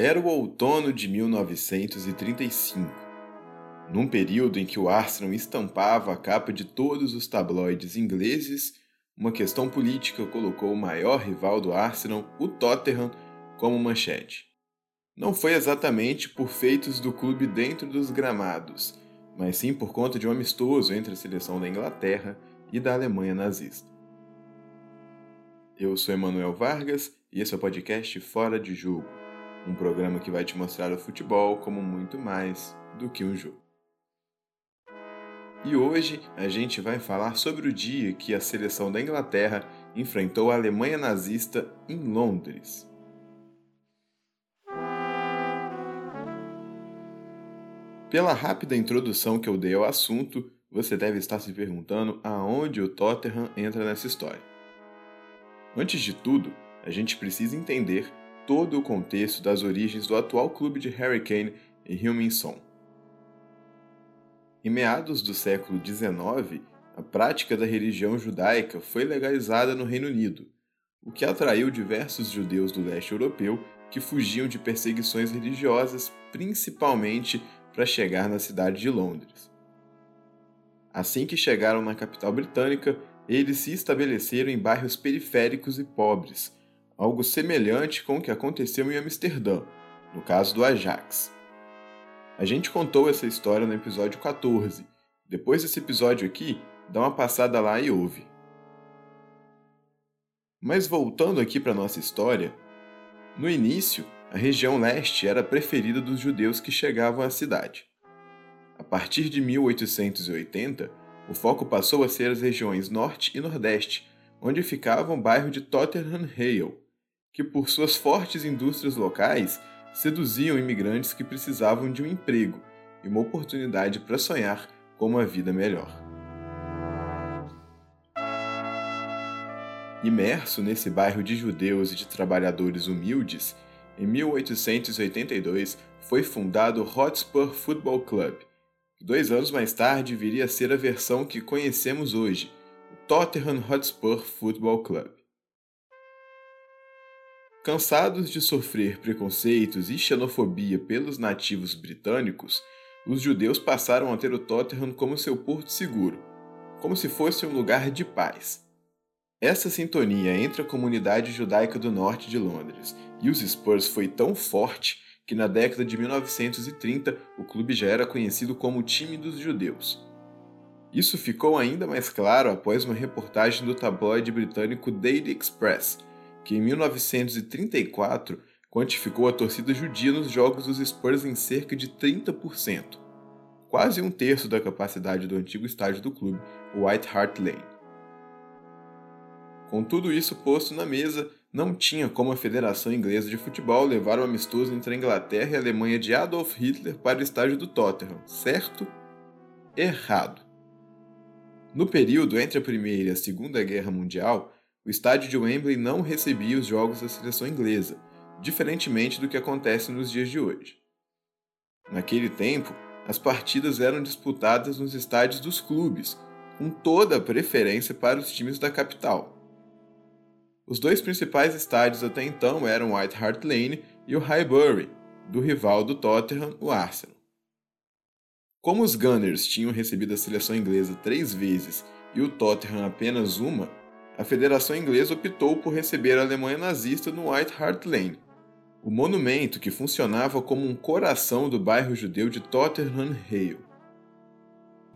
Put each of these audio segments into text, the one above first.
Era o outono de 1935, num período em que o Arsenal estampava a capa de todos os tabloides ingleses, uma questão política colocou o maior rival do Arsenal, o Tottenham, como manchete. Não foi exatamente por feitos do clube dentro dos gramados, mas sim por conta de um amistoso entre a seleção da Inglaterra e da Alemanha nazista. Eu sou Emanuel Vargas e esse é o podcast Fora de Jogo um programa que vai te mostrar o futebol como muito mais do que um jogo. E hoje a gente vai falar sobre o dia que a seleção da Inglaterra enfrentou a Alemanha nazista em Londres. Pela rápida introdução que eu dei ao assunto, você deve estar se perguntando aonde o Tottenham entra nessa história. Antes de tudo, a gente precisa entender todo o contexto das origens do atual clube de Harry Kane e Heung-min Em meados do século XIX, a prática da religião judaica foi legalizada no Reino Unido, o que atraiu diversos judeus do leste europeu que fugiam de perseguições religiosas, principalmente para chegar na cidade de Londres. Assim que chegaram na capital britânica, eles se estabeleceram em bairros periféricos e pobres, algo semelhante com o que aconteceu em Amsterdã, no caso do Ajax. A gente contou essa história no episódio 14. Depois desse episódio aqui, dá uma passada lá e ouve. Mas voltando aqui para nossa história, no início, a região leste era preferida dos judeus que chegavam à cidade. A partir de 1880, o foco passou a ser as regiões norte e nordeste, onde ficava o bairro de Tottenham Hale, que, por suas fortes indústrias locais, seduziam imigrantes que precisavam de um emprego e uma oportunidade para sonhar com uma vida melhor. Imerso nesse bairro de judeus e de trabalhadores humildes, em 1882 foi fundado o Hotspur Football Club, que dois anos mais tarde viria a ser a versão que conhecemos hoje, o Tottenham Hotspur Football Club. Cansados de sofrer preconceitos e xenofobia pelos nativos britânicos, os judeus passaram a ter o Tottenham como seu porto seguro, como se fosse um lugar de paz. Essa sintonia entre a comunidade judaica do norte de Londres e os Spurs foi tão forte que na década de 1930 o clube já era conhecido como o time dos judeus. Isso ficou ainda mais claro após uma reportagem do tabloide britânico Daily Express, que em 1934 quantificou a torcida judia nos jogos dos Spurs em cerca de 30%, quase um terço da capacidade do antigo estádio do clube, White Hart Lane. Com tudo isso posto na mesa, não tinha como a Federação Inglesa de Futebol levar o amistoso entre a Inglaterra e a Alemanha de Adolf Hitler para o estádio do Tottenham, certo? Errado. No período entre a Primeira e a Segunda Guerra Mundial, o estádio de Wembley não recebia os jogos da seleção inglesa, diferentemente do que acontece nos dias de hoje. Naquele tempo, as partidas eram disputadas nos estádios dos clubes, com toda a preferência para os times da capital. Os dois principais estádios até então eram White Hart Lane e o Highbury, do rival do Tottenham, o Arsenal. Como os Gunners tinham recebido a seleção inglesa três vezes e o Tottenham apenas uma, a Federação Inglesa optou por receber a Alemanha nazista no White Hart Lane, o monumento que funcionava como um coração do bairro judeu de Tottenham Hale.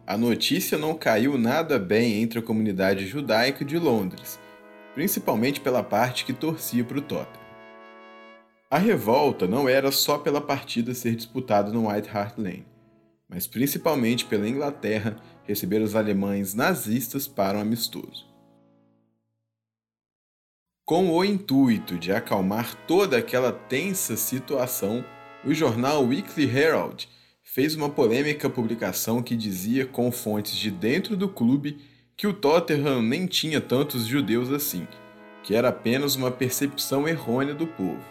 A notícia não caiu nada bem entre a comunidade judaica de Londres, principalmente pela parte que torcia para o Tottenham. A revolta não era só pela partida ser disputada no White Hart Lane, mas principalmente pela Inglaterra receber os alemães nazistas para um amistoso. Com o intuito de acalmar toda aquela tensa situação, o jornal Weekly Herald fez uma polêmica publicação que dizia, com fontes de dentro do clube, que o Tottenham nem tinha tantos judeus assim, que era apenas uma percepção errônea do povo.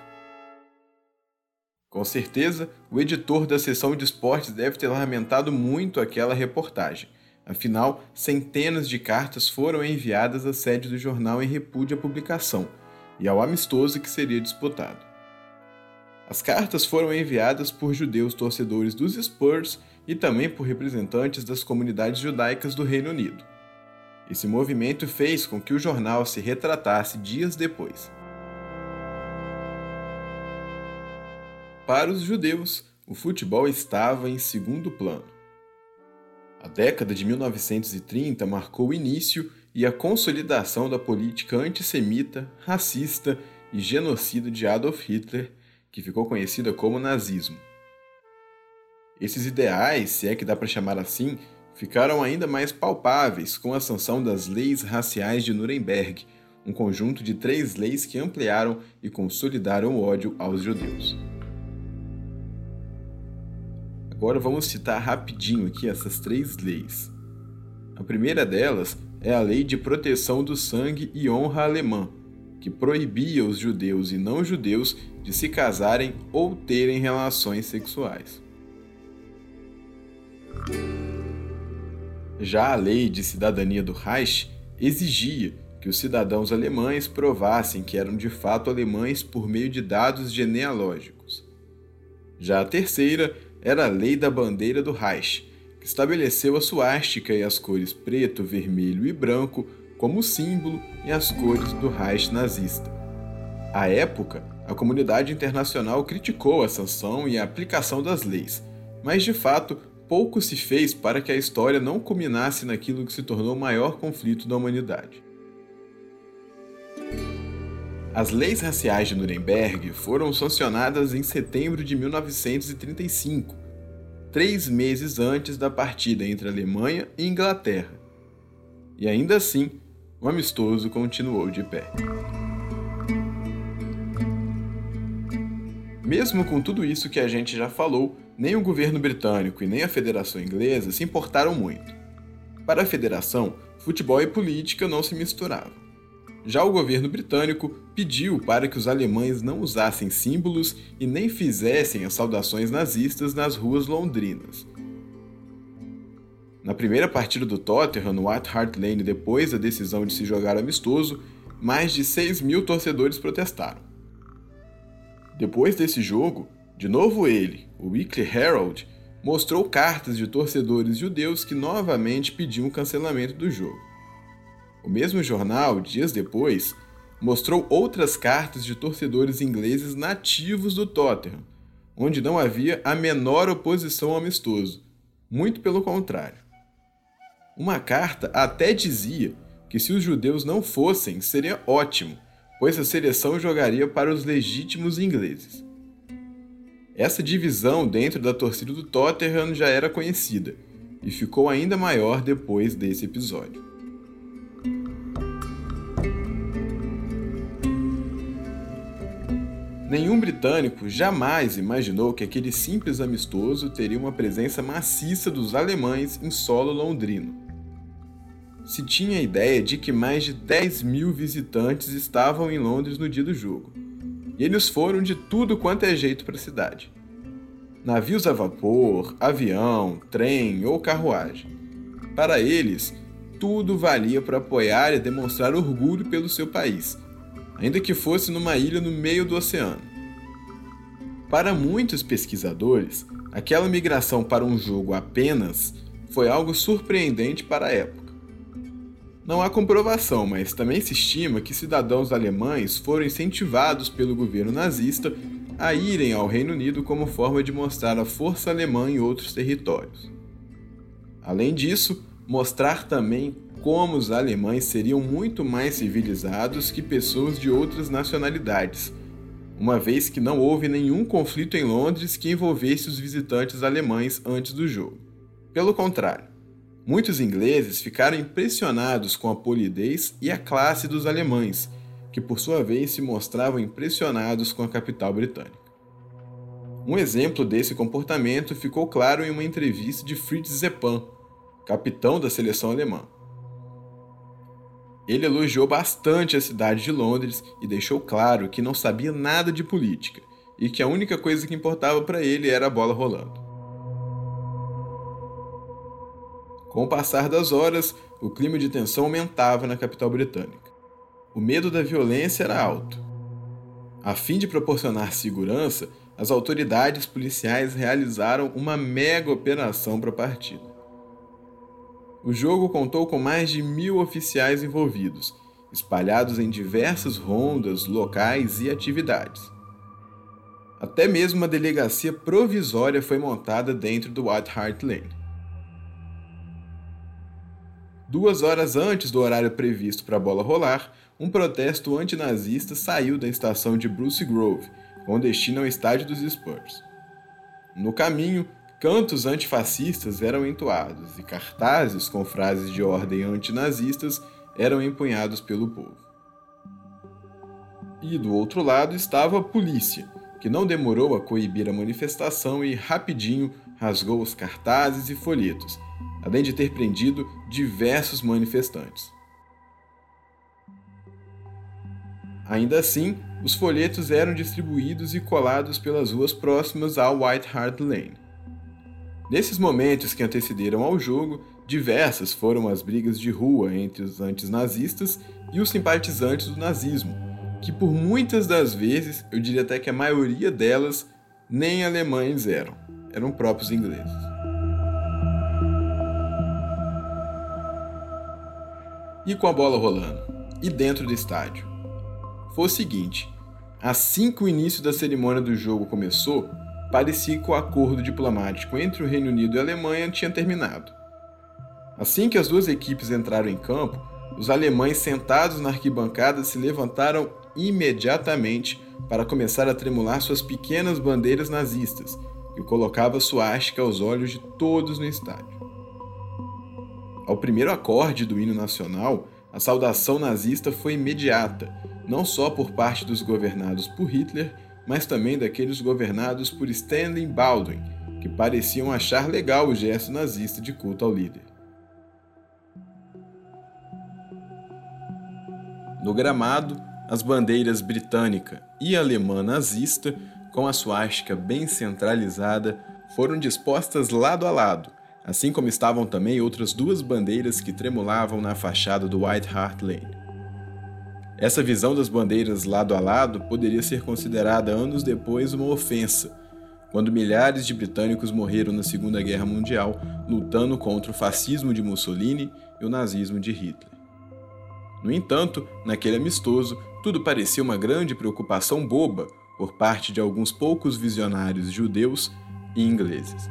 Com certeza, o editor da seção de esportes deve ter lamentado muito aquela reportagem. Afinal, centenas de cartas foram enviadas à sede do jornal em repúdio à publicação e ao amistoso que seria disputado. As cartas foram enviadas por judeus torcedores dos Spurs e também por representantes das comunidades judaicas do Reino Unido. Esse movimento fez com que o jornal se retratasse dias depois. Para os judeus, o futebol estava em segundo plano. A década de 1930 marcou o início e a consolidação da política antissemita, racista e genocida de Adolf Hitler, que ficou conhecida como nazismo. Esses ideais, se é que dá para chamar assim, ficaram ainda mais palpáveis com a sanção das Leis Raciais de Nuremberg, um conjunto de três leis que ampliaram e consolidaram o ódio aos judeus. Agora vamos citar rapidinho aqui essas três leis. A primeira delas é a Lei de Proteção do Sangue e Honra Alemã, que proibia os judeus e não judeus de se casarem ou terem relações sexuais. Já a lei de cidadania do Reich exigia que os cidadãos alemães provassem que eram de fato alemães por meio de dados genealógicos. Já a terceira era a lei da bandeira do Reich, que estabeleceu a suástica e as cores preto, vermelho e branco como símbolo e as cores do Reich nazista. À época, a comunidade internacional criticou a sanção e a aplicação das leis, mas de fato pouco se fez para que a história não culminasse naquilo que se tornou o maior conflito da humanidade. As leis raciais de Nuremberg foram sancionadas em setembro de 1935, três meses antes da partida entre Alemanha e Inglaterra. E ainda assim, o amistoso continuou de pé. Mesmo com tudo isso que a gente já falou, nem o governo britânico e nem a Federação Inglesa se importaram muito. Para a Federação, futebol e política não se misturavam. Já o governo britânico pediu para que os alemães não usassem símbolos e nem fizessem as saudações nazistas nas ruas londrinas. Na primeira partida do Tottenham, no White Hart Lane, depois da decisão de se jogar amistoso, mais de 6 mil torcedores protestaram. Depois desse jogo, de novo ele, o Weekly Herald, mostrou cartas de torcedores judeus que novamente pediam o cancelamento do jogo. O mesmo jornal, dias depois, mostrou outras cartas de torcedores ingleses nativos do Tottenham, onde não havia a menor oposição ao amistoso, muito pelo contrário. Uma carta até dizia que se os judeus não fossem, seria ótimo, pois a seleção jogaria para os legítimos ingleses. Essa divisão dentro da torcida do Tottenham já era conhecida e ficou ainda maior depois desse episódio. Nenhum britânico jamais imaginou que aquele simples amistoso teria uma presença maciça dos alemães em solo londrino. Se tinha a ideia de que mais de 10 mil visitantes estavam em Londres no dia do jogo, e eles foram de tudo quanto é jeito para a cidade. Navios a vapor, avião, trem ou carruagem. Para eles, tudo valia para apoiar e demonstrar orgulho pelo seu país, ainda que fosse numa ilha no meio do oceano. Para muitos pesquisadores, aquela migração para um jogo apenas foi algo surpreendente para a época. Não há comprovação, mas também se estima que cidadãos alemães foram incentivados pelo governo nazista a irem ao Reino Unido como forma de mostrar a força alemã em outros territórios. Além disso, mostrar também como os alemães seriam muito mais civilizados que pessoas de outras nacionalidades, uma vez que não houve nenhum conflito em Londres que envolvesse os visitantes alemães antes do jogo. Pelo contrário, Muitos ingleses ficaram impressionados com a polidez e a classe dos alemães, que por sua vez se mostravam impressionados com a capital britânica. Um exemplo desse comportamento ficou claro em uma entrevista de Fritz Zeppan, capitão da seleção alemã. Ele elogiou bastante a cidade de Londres e deixou claro que não sabia nada de política e que a única coisa que importava para ele era a bola rolando. Com o passar das horas, o clima de tensão aumentava na capital britânica. O medo da violência era alto. A fim de proporcionar segurança, as autoridades policiais realizaram uma mega operação para a partida. O jogo contou com mais de mil oficiais envolvidos, espalhados em diversas rondas, locais e atividades. Até mesmo uma delegacia provisória foi montada dentro do White Hart Lane. Duas horas antes do horário previsto para a bola rolar, um protesto antinazista saiu da estação de Bruce Grove, com destino ao estádio dos Spurs. No caminho, cantos antifascistas eram entoados e cartazes com frases de ordem antinazistas eram empunhados pelo povo. E do outro lado estava a polícia, que não demorou a coibir a manifestação e rapidinho rasgou os cartazes e folhetos, além de ter prendido diversos manifestantes. Ainda assim, os folhetos eram distribuídos e colados pelas ruas próximas ao White Hart Lane. Nesses momentos que antecederam ao jogo, diversas foram as brigas de rua entre os antinazistas e os simpatizantes do nazismo, que por muitas das vezes, eu diria até que a maioria delas, nem alemães eram, eram próprios ingleses. E com a bola rolando? E dentro do estádio? Foi o seguinte: assim que o início da cerimônia do jogo começou, parecia que o acordo diplomático entre o Reino Unido e a Alemanha tinha terminado. Assim que as duas equipes entraram em campo, os alemães sentados na arquibancada se levantaram imediatamente para começar a tremular suas pequenas bandeiras nazistas, que colocava suástica aos olhos de todos no estádio. Ao primeiro acorde do hino nacional, a saudação nazista foi imediata, não só por parte dos governados por Hitler, mas também daqueles governados por Stanley Baldwin, que pareciam achar legal o gesto nazista de culto ao líder. No gramado, as bandeiras britânica e alemã nazista, com a suástica bem centralizada, foram dispostas lado a lado, assim como estavam também outras duas bandeiras que tremulavam na fachada do White Hart Lane. Essa visão das bandeiras lado a lado poderia ser considerada anos depois uma ofensa, quando milhares de britânicos morreram na Segunda Guerra Mundial lutando contra o fascismo de Mussolini e o nazismo de Hitler. No entanto, naquele amistoso, tudo parecia uma grande preocupação boba por parte de alguns poucos visionários judeus e ingleses.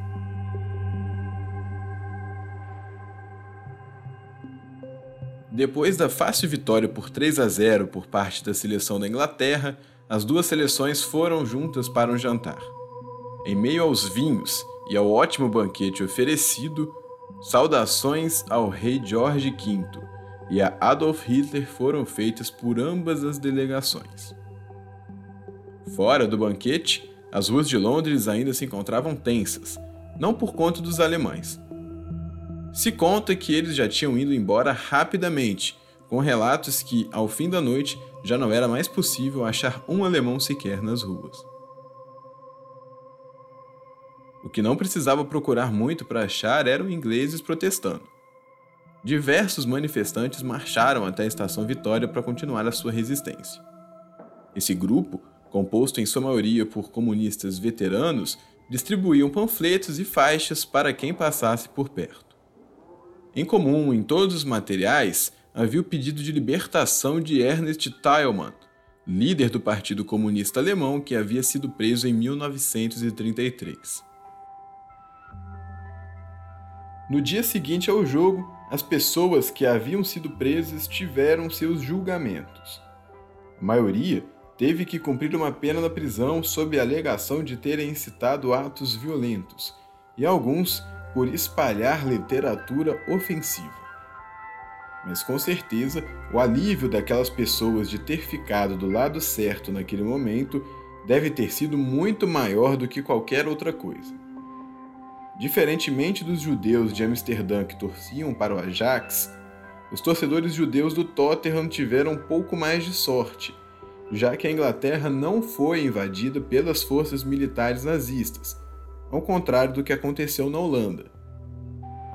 Depois da fácil vitória por 3 a 0 por parte da seleção da Inglaterra, as duas seleções foram juntas para um jantar. Em meio aos vinhos e ao ótimo banquete oferecido, saudações ao rei George V e a Adolf Hitler foram feitas por ambas as delegações. Fora do banquete, as ruas de Londres ainda se encontravam tensas, não por conta dos alemães, se conta que eles já tinham ido embora rapidamente, com relatos que, ao fim da noite, já não era mais possível achar um alemão sequer nas ruas. O que não precisava procurar muito para achar eram ingleses protestando. Diversos manifestantes marcharam até a Estação Vitória para continuar a sua resistência. Esse grupo, composto em sua maioria por comunistas veteranos, distribuíam panfletos e faixas para quem passasse por perto. Em comum em todos os materiais havia o pedido de libertação de Ernest Thälmann, líder do Partido Comunista Alemão que havia sido preso em 1933. No dia seguinte ao jogo, as pessoas que haviam sido presas tiveram seus julgamentos. A maioria teve que cumprir uma pena na prisão sob a alegação de terem incitado atos violentos, e alguns por espalhar literatura ofensiva. Mas com certeza, o alívio daquelas pessoas de ter ficado do lado certo naquele momento deve ter sido muito maior do que qualquer outra coisa. Diferentemente dos judeus de Amsterdã que torciam para o Ajax, os torcedores judeus do Tottenham tiveram um pouco mais de sorte, já que a Inglaterra não foi invadida pelas forças militares nazistas, ao contrário do que aconteceu na Holanda.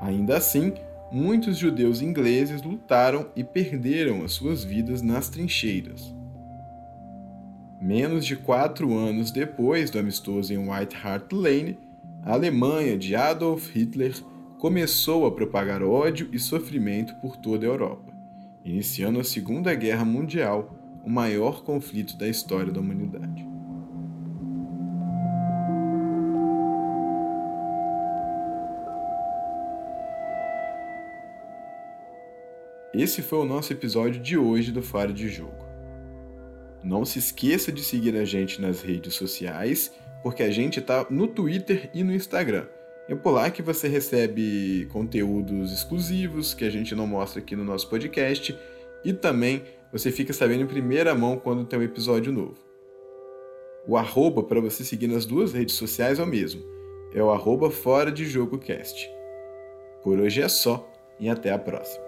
Ainda assim, muitos judeus ingleses lutaram e perderam as suas vidas nas trincheiras. Menos de quatro anos depois do amistoso em White Hart Lane, a Alemanha de Adolf Hitler começou a propagar ódio e sofrimento por toda a Europa, iniciando a Segunda Guerra Mundial, o maior conflito da história da humanidade. Esse foi o nosso episódio de hoje do Fora de Jogo. Não se esqueça de seguir a gente nas redes sociais, porque a gente está no Twitter e no Instagram. É por lá que você recebe conteúdos exclusivos que a gente não mostra aqui no nosso podcast e também você fica sabendo em primeira mão quando tem um episódio novo. O arroba para você seguir nas duas redes sociais é o mesmo. É o arroba Fora de Jogo Cast. Por hoje é só e até a próxima.